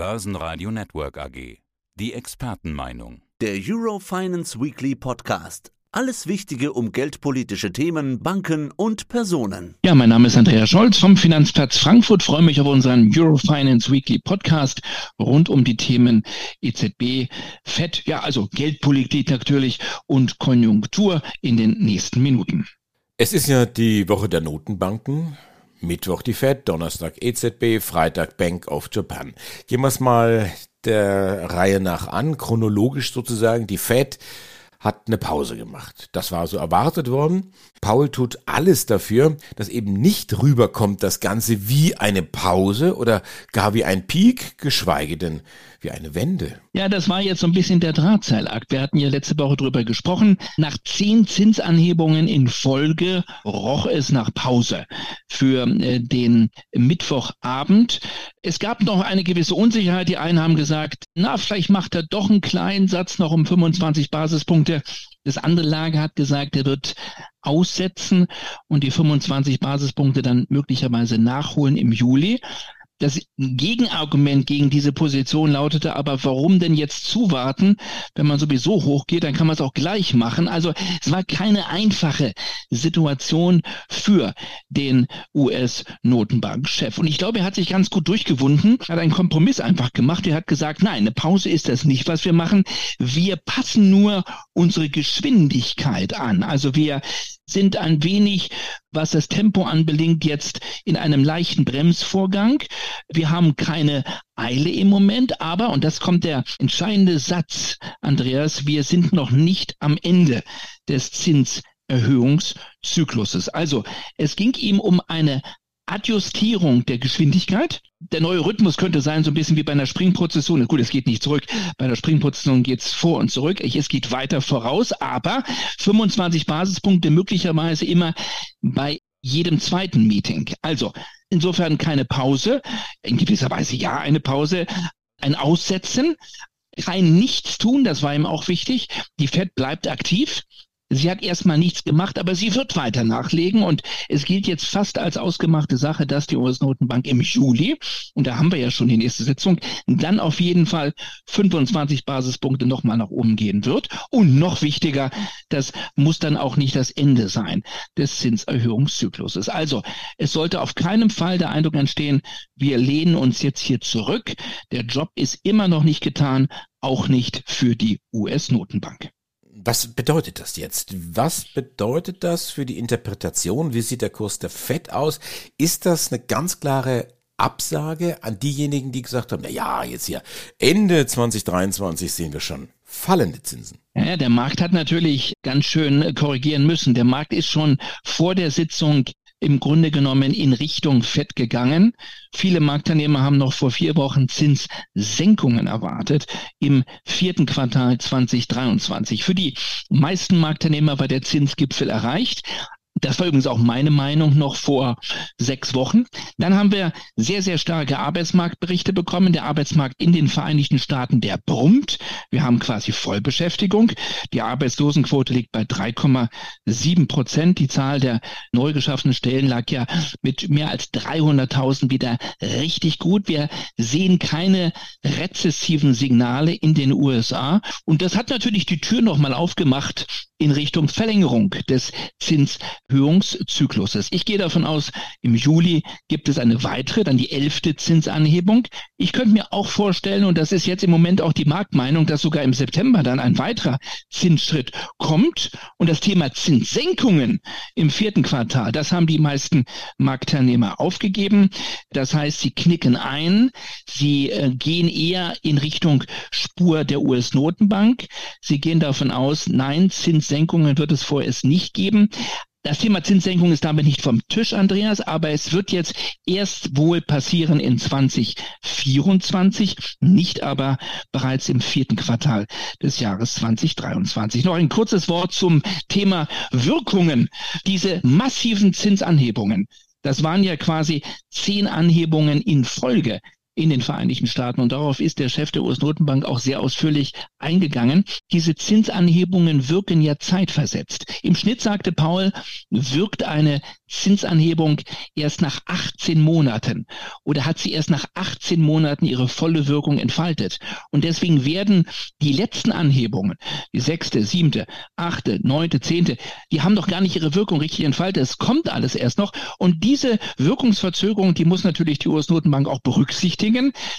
Börsenradio Network AG. Die Expertenmeinung. Der Eurofinance Weekly Podcast. Alles Wichtige um geldpolitische Themen, Banken und Personen. Ja, mein Name ist Andreas Scholz vom Finanzplatz Frankfurt. Freue mich auf unseren Eurofinance Weekly Podcast rund um die Themen EZB, FED, ja, also Geldpolitik natürlich und Konjunktur in den nächsten Minuten. Es ist ja die Woche der Notenbanken. Mittwoch die Fed, Donnerstag EZB, Freitag Bank of Japan. Gehen wir es mal der Reihe nach an, chronologisch sozusagen. Die Fed hat eine Pause gemacht. Das war so erwartet worden. Paul tut alles dafür, dass eben nicht rüberkommt das Ganze wie eine Pause oder gar wie ein Peak, geschweige denn wie eine Wende. Ja, das war jetzt so ein bisschen der Drahtseilakt. Wir hatten ja letzte Woche drüber gesprochen. Nach zehn Zinsanhebungen in Folge roch es nach Pause für äh, den Mittwochabend. Es gab noch eine gewisse Unsicherheit. Die einen haben gesagt, na, vielleicht macht er doch einen kleinen Satz noch um 25 Basispunkte. Das andere Lager hat gesagt, er wird aussetzen und die 25 Basispunkte dann möglicherweise nachholen im Juli. Das Gegenargument gegen diese Position lautete aber, warum denn jetzt zuwarten? Wenn man sowieso hochgeht, dann kann man es auch gleich machen. Also es war keine einfache Situation für den US-Notenbankchef. Und ich glaube, er hat sich ganz gut durchgewunden, hat einen Kompromiss einfach gemacht. Er hat gesagt, nein, eine Pause ist das nicht, was wir machen. Wir passen nur unsere Geschwindigkeit an. Also wir sind ein wenig, was das Tempo anbelangt, jetzt in einem leichten Bremsvorgang. Wir haben keine Eile im Moment, aber, und das kommt der entscheidende Satz, Andreas, wir sind noch nicht am Ende des Zinserhöhungszykluses. Also es ging ihm um eine Adjustierung der Geschwindigkeit. Der neue Rhythmus könnte sein, so ein bisschen wie bei einer Springprozession. Gut, es geht nicht zurück. Bei einer Springprozession geht es vor und zurück. Es geht weiter voraus, aber 25 Basispunkte möglicherweise immer bei jedem zweiten Meeting. Also insofern keine Pause. In gewisser Weise ja eine Pause. Ein Aussetzen, kein Nichts tun, das war ihm auch wichtig. Die Fed bleibt aktiv. Sie hat erstmal nichts gemacht, aber sie wird weiter nachlegen und es gilt jetzt fast als ausgemachte Sache, dass die US-Notenbank im Juli, und da haben wir ja schon die nächste Sitzung, dann auf jeden Fall 25 Basispunkte nochmal nach oben gehen wird. Und noch wichtiger, das muss dann auch nicht das Ende sein des Zinserhöhungszykluses. Also es sollte auf keinen Fall der Eindruck entstehen, wir lehnen uns jetzt hier zurück. Der Job ist immer noch nicht getan, auch nicht für die US-Notenbank. Was bedeutet das jetzt? Was bedeutet das für die Interpretation? Wie sieht der Kurs der FED aus? Ist das eine ganz klare Absage an diejenigen, die gesagt haben, na ja, jetzt hier Ende 2023 sehen wir schon fallende Zinsen. Ja, der Markt hat natürlich ganz schön korrigieren müssen. Der Markt ist schon vor der Sitzung im Grunde genommen in Richtung Fett gegangen. Viele Marktteilnehmer haben noch vor vier Wochen Zinssenkungen erwartet im vierten Quartal 2023. Für die meisten Marktteilnehmer war der Zinsgipfel erreicht. Das war übrigens auch meine Meinung noch vor sechs Wochen. Dann haben wir sehr, sehr starke Arbeitsmarktberichte bekommen. Der Arbeitsmarkt in den Vereinigten Staaten, der brummt. Wir haben quasi Vollbeschäftigung. Die Arbeitslosenquote liegt bei 3,7 Prozent. Die Zahl der neu geschaffenen Stellen lag ja mit mehr als 300.000 wieder richtig gut. Wir sehen keine rezessiven Signale in den USA. Und das hat natürlich die Tür nochmal aufgemacht in Richtung Verlängerung des Zinserhöhungszykluses. Ich gehe davon aus, im Juli gibt es eine weitere, dann die elfte Zinsanhebung. Ich könnte mir auch vorstellen, und das ist jetzt im Moment auch die Marktmeinung, dass sogar im September dann ein weiterer Zinsschritt kommt. Und das Thema Zinssenkungen im vierten Quartal, das haben die meisten Marktteilnehmer aufgegeben. Das heißt, sie knicken ein, sie äh, gehen eher in Richtung Spur der US-Notenbank. Sie gehen davon aus, nein, Zins Zinssenkungen wird es vorerst nicht geben. Das Thema Zinssenkung ist damit nicht vom Tisch, Andreas, aber es wird jetzt erst wohl passieren in 2024, nicht aber bereits im vierten Quartal des Jahres 2023. Noch ein kurzes Wort zum Thema Wirkungen. Diese massiven Zinsanhebungen, das waren ja quasi zehn Anhebungen in Folge in den Vereinigten Staaten. Und darauf ist der Chef der US-Notenbank auch sehr ausführlich eingegangen. Diese Zinsanhebungen wirken ja zeitversetzt. Im Schnitt, sagte Paul, wirkt eine Zinsanhebung erst nach 18 Monaten oder hat sie erst nach 18 Monaten ihre volle Wirkung entfaltet. Und deswegen werden die letzten Anhebungen, die sechste, siebte, achte, neunte, zehnte, die haben doch gar nicht ihre Wirkung richtig entfaltet. Es kommt alles erst noch. Und diese Wirkungsverzögerung, die muss natürlich die US-Notenbank auch berücksichtigen.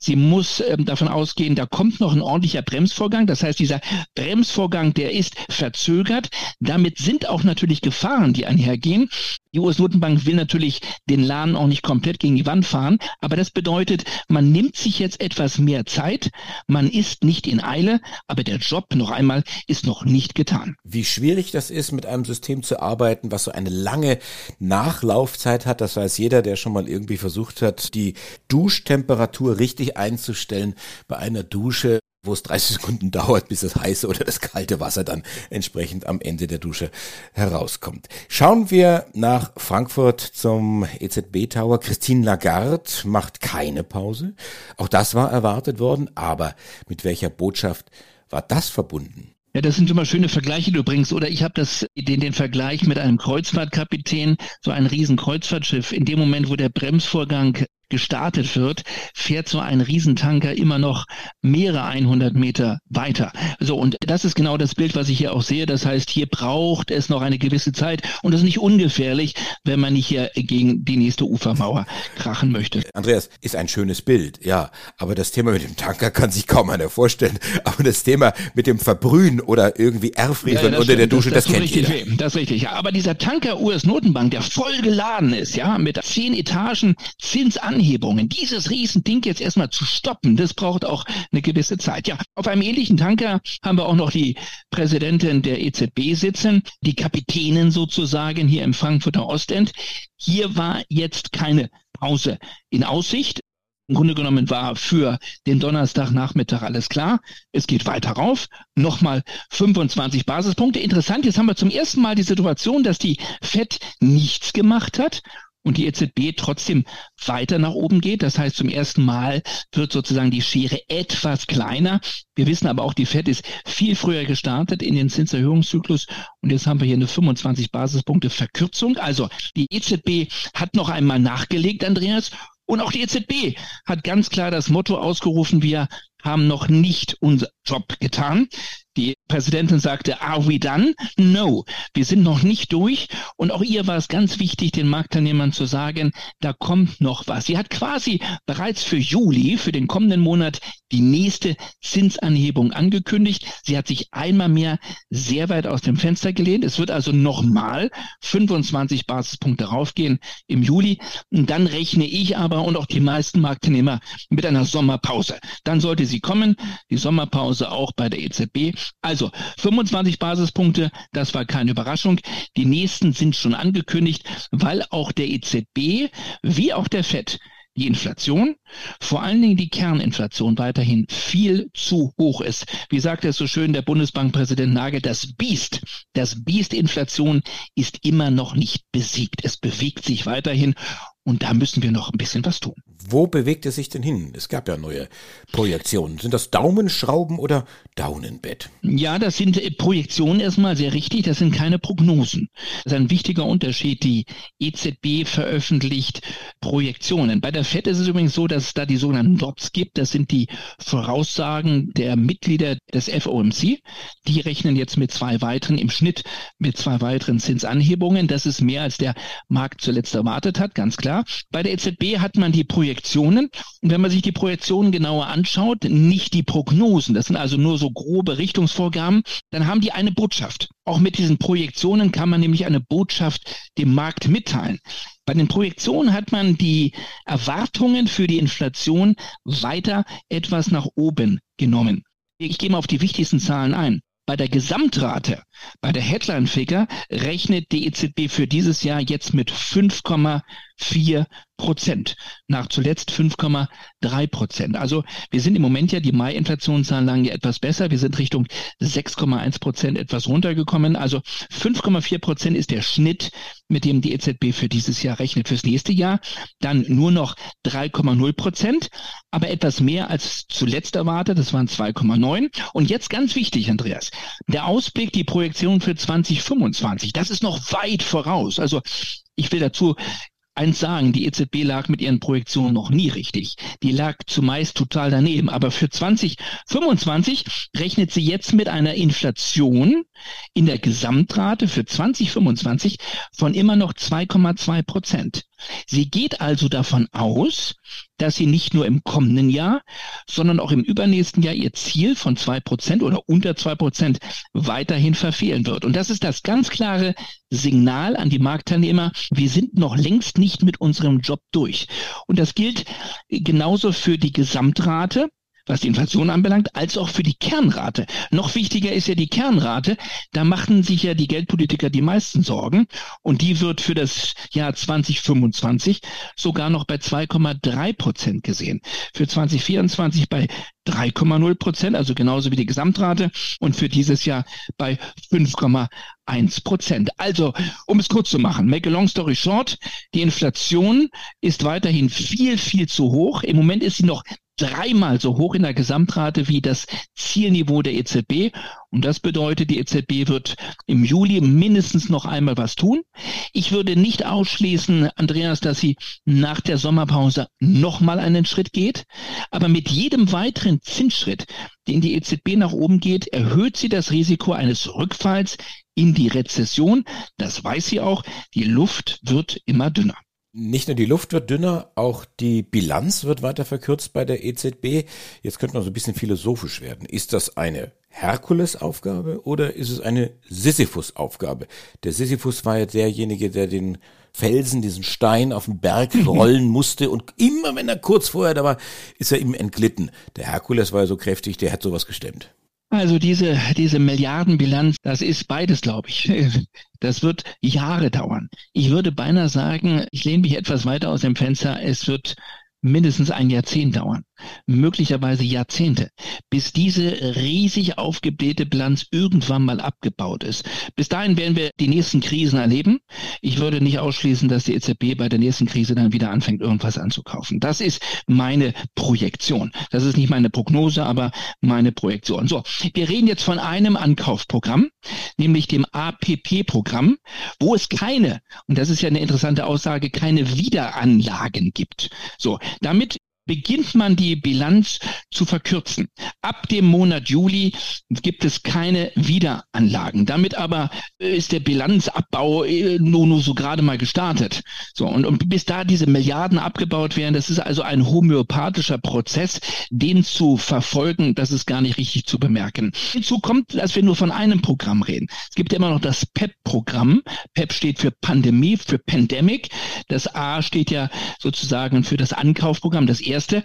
Sie muss ähm, davon ausgehen, da kommt noch ein ordentlicher Bremsvorgang. Das heißt, dieser Bremsvorgang, der ist verzögert. Damit sind auch natürlich Gefahren, die einhergehen. Die US-Notenbank will natürlich den Laden auch nicht komplett gegen die Wand fahren, aber das bedeutet, man nimmt sich jetzt etwas mehr Zeit, man ist nicht in Eile, aber der Job noch einmal ist noch nicht getan. Wie schwierig das ist, mit einem System zu arbeiten, was so eine lange Nachlaufzeit hat, das weiß jeder, der schon mal irgendwie versucht hat, die Duschtemperatur richtig einzustellen bei einer Dusche wo es 30 Sekunden dauert, bis das heiße oder das kalte Wasser dann entsprechend am Ende der Dusche herauskommt. Schauen wir nach Frankfurt zum EZB Tower. Christine Lagarde macht keine Pause. Auch das war erwartet worden, aber mit welcher Botschaft war das verbunden? Ja, das sind immer schöne Vergleiche, du bringst. Oder ich habe das den, den Vergleich mit einem Kreuzfahrtkapitän, so ein riesen Kreuzfahrtschiff. In dem Moment, wo der Bremsvorgang gestartet wird, fährt so ein Riesentanker immer noch mehrere 100 Meter weiter. So, und das ist genau das Bild, was ich hier auch sehe. Das heißt, hier braucht es noch eine gewisse Zeit und das ist nicht ungefährlich, wenn man nicht hier gegen die nächste Ufermauer krachen möchte. Andreas, ist ein schönes Bild, ja, aber das Thema mit dem Tanker kann sich kaum einer vorstellen. Aber das Thema mit dem Verbrühen oder irgendwie Erfrieren ja, unter stimmt. der Dusche, das, das, das kennt jeder. Weh. Das ist richtig, ja. Aber dieser Tanker US-Notenbank, der voll geladen ist, ja, mit zehn Etagen Zinsan Anhebungen, dieses Riesending jetzt erstmal zu stoppen, das braucht auch eine gewisse Zeit. Ja, auf einem ähnlichen Tanker haben wir auch noch die Präsidentin der EZB sitzen, die Kapitänin sozusagen hier im Frankfurter Ostend. Hier war jetzt keine Pause in Aussicht. Im Grunde genommen war für den Donnerstagnachmittag alles klar. Es geht weiter rauf. Nochmal 25 Basispunkte. Interessant, jetzt haben wir zum ersten Mal die Situation, dass die FED nichts gemacht hat und die EZB trotzdem weiter nach oben geht. Das heißt, zum ersten Mal wird sozusagen die Schere etwas kleiner. Wir wissen aber auch, die Fed ist viel früher gestartet in den Zinserhöhungszyklus und jetzt haben wir hier eine 25 Basispunkte Verkürzung. Also die EZB hat noch einmal nachgelegt, Andreas. Und auch die EZB hat ganz klar das Motto ausgerufen, wir haben noch nicht unser Job getan. Die Präsidentin sagte, are we done? No, wir sind noch nicht durch. Und auch ihr war es ganz wichtig, den Marktteilnehmern zu sagen, da kommt noch was. Sie hat quasi bereits für Juli, für den kommenden Monat, die nächste Zinsanhebung angekündigt. Sie hat sich einmal mehr sehr weit aus dem Fenster gelehnt. Es wird also nochmal 25 Basispunkte raufgehen im Juli. Und dann rechne ich aber und auch die meisten Marktteilnehmer mit einer Sommerpause. Dann sollte sie kommen, die Sommerpause auch bei der EZB. Also 25 Basispunkte, das war keine Überraschung. Die nächsten sind schon angekündigt, weil auch der EZB wie auch der FED die Inflation, vor allen Dingen die Kerninflation weiterhin viel zu hoch ist. Wie sagt es so schön der Bundesbankpräsident Nagel, das Biest, das Biest Inflation ist immer noch nicht besiegt. Es bewegt sich weiterhin und da müssen wir noch ein bisschen was tun. Wo bewegt es sich denn hin? Es gab ja neue Projektionen. Sind das Daumenschrauben oder Daunenbett? Ja, das sind äh, Projektionen erstmal sehr richtig. Das sind keine Prognosen. Das ist ein wichtiger Unterschied. Die EZB veröffentlicht Projektionen. Bei der FED ist es übrigens so, dass es da die sogenannten DOTS gibt. Das sind die Voraussagen der Mitglieder des FOMC. Die rechnen jetzt mit zwei weiteren, im Schnitt mit zwei weiteren Zinsanhebungen. Das ist mehr, als der Markt zuletzt erwartet hat, ganz klar. Bei der EZB hat man die Projektionen. Und wenn man sich die Projektionen genauer anschaut, nicht die Prognosen, das sind also nur so grobe Richtungsvorgaben, dann haben die eine Botschaft. Auch mit diesen Projektionen kann man nämlich eine Botschaft dem Markt mitteilen. Bei den Projektionen hat man die Erwartungen für die Inflation weiter etwas nach oben genommen. Ich gehe mal auf die wichtigsten Zahlen ein. Bei der Gesamtrate, bei der Headline-Figure rechnet die EZB für dieses Jahr jetzt mit 5,4 Prozent, nach zuletzt 5,3 Prozent. Also wir sind im Moment ja, die Mai-Inflationszahlen lagen ja etwas besser. Wir sind Richtung 6,1 Prozent etwas runtergekommen. Also 5,4 Prozent ist der Schnitt, mit dem die EZB für dieses Jahr rechnet. Fürs nächste Jahr dann nur noch 3,0 Prozent, aber etwas mehr als zuletzt erwartet. Das waren 2,9. Und jetzt ganz wichtig, Andreas, der Ausblick, die Projektion für 2025, das ist noch weit voraus. Also ich will dazu eins sagen, die EZB lag mit ihren Projektionen noch nie richtig. Die lag zumeist total daneben. Aber für 2025 rechnet sie jetzt mit einer Inflation in der Gesamtrate für 2025 von immer noch 2,2 Prozent. Sie geht also davon aus, dass sie nicht nur im kommenden Jahr, sondern auch im übernächsten Jahr ihr Ziel von zwei Prozent oder unter zwei Prozent weiterhin verfehlen wird. Und das ist das ganz klare Signal an die Marktteilnehmer. Wir sind noch längst nicht mit unserem Job durch. Und das gilt genauso für die Gesamtrate was die Inflation anbelangt, als auch für die Kernrate. Noch wichtiger ist ja die Kernrate. Da machten sich ja die Geldpolitiker die meisten Sorgen. Und die wird für das Jahr 2025 sogar noch bei 2,3 Prozent gesehen. Für 2024 bei 3,0 Prozent, also genauso wie die Gesamtrate. Und für dieses Jahr bei 5,1 Prozent. Also, um es kurz zu machen, make a long story short, die Inflation ist weiterhin viel, viel zu hoch. Im Moment ist sie noch dreimal so hoch in der Gesamtrate wie das Zielniveau der EZB. Und das bedeutet, die EZB wird im Juli mindestens noch einmal was tun. Ich würde nicht ausschließen, Andreas, dass sie nach der Sommerpause nochmal einen Schritt geht. Aber mit jedem weiteren Zinsschritt, den die EZB nach oben geht, erhöht sie das Risiko eines Rückfalls in die Rezession. Das weiß sie auch. Die Luft wird immer dünner. Nicht nur die Luft wird dünner, auch die Bilanz wird weiter verkürzt bei der EZB. Jetzt könnte man so ein bisschen philosophisch werden. Ist das eine Herkulesaufgabe oder ist es eine Sisyphus-Aufgabe? Der Sisyphus war ja derjenige, der den Felsen, diesen Stein auf den Berg rollen musste und immer wenn er kurz vorher da war, ist er ihm entglitten. Der Herkules war ja so kräftig, der hat sowas gestemmt. Also diese, diese Milliardenbilanz, das ist beides, glaube ich. Das wird Jahre dauern. Ich würde beinahe sagen, ich lehne mich etwas weiter aus dem Fenster, es wird mindestens ein Jahrzehnt dauern möglicherweise Jahrzehnte, bis diese riesig aufgeblähte Bilanz irgendwann mal abgebaut ist. Bis dahin werden wir die nächsten Krisen erleben. Ich würde nicht ausschließen, dass die EZB bei der nächsten Krise dann wieder anfängt, irgendwas anzukaufen. Das ist meine Projektion. Das ist nicht meine Prognose, aber meine Projektion. So, wir reden jetzt von einem Ankaufprogramm, nämlich dem APP-Programm, wo es keine, und das ist ja eine interessante Aussage, keine Wiederanlagen gibt. So, damit beginnt man die Bilanz zu verkürzen. Ab dem Monat Juli gibt es keine Wiederanlagen. Damit aber ist der Bilanzabbau äh, nur, nur so gerade mal gestartet. So, und, und bis da diese Milliarden abgebaut werden, das ist also ein homöopathischer Prozess, den zu verfolgen, das ist gar nicht richtig zu bemerken. Hinzu kommt, dass wir nur von einem Programm reden. Es gibt immer noch das PEP-Programm. PEP steht für Pandemie, für Pandemic. Das A steht ja sozusagen für das Ankaufprogramm, das erste.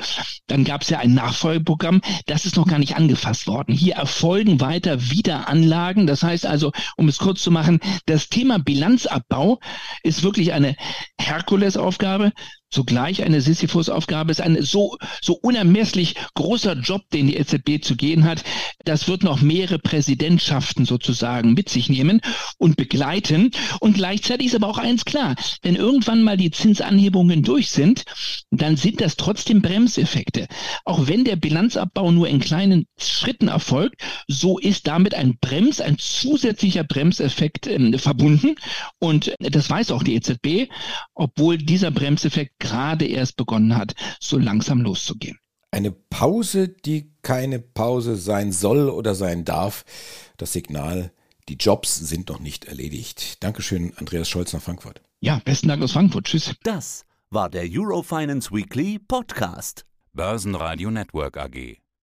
Dann gab es ja ein Nachfolgeprogramm, das ist noch gar nicht angefasst worden. Hier erfolgen weiter Wiederanlagen. Das heißt also, um es kurz zu machen, das Thema Bilanzabbau ist wirklich eine Herkulesaufgabe zugleich eine Sisyphus-Aufgabe ist, ein so, so unermesslich großer Job, den die EZB zu gehen hat. Das wird noch mehrere Präsidentschaften sozusagen mit sich nehmen und begleiten. Und gleichzeitig ist aber auch eins klar, wenn irgendwann mal die Zinsanhebungen durch sind, dann sind das trotzdem Bremseffekte. Auch wenn der Bilanzabbau nur in kleinen Schritten erfolgt, so ist damit ein Brems, ein zusätzlicher Bremseffekt äh, verbunden. Und das weiß auch die EZB, obwohl dieser Bremseffekt gerade erst begonnen hat, so langsam loszugehen. Eine Pause, die keine Pause sein soll oder sein darf. Das Signal, die Jobs sind noch nicht erledigt. Dankeschön, Andreas Scholz nach Frankfurt. Ja, besten Dank aus Frankfurt. Tschüss. Das war der Eurofinance Weekly Podcast. Börsenradio Network AG.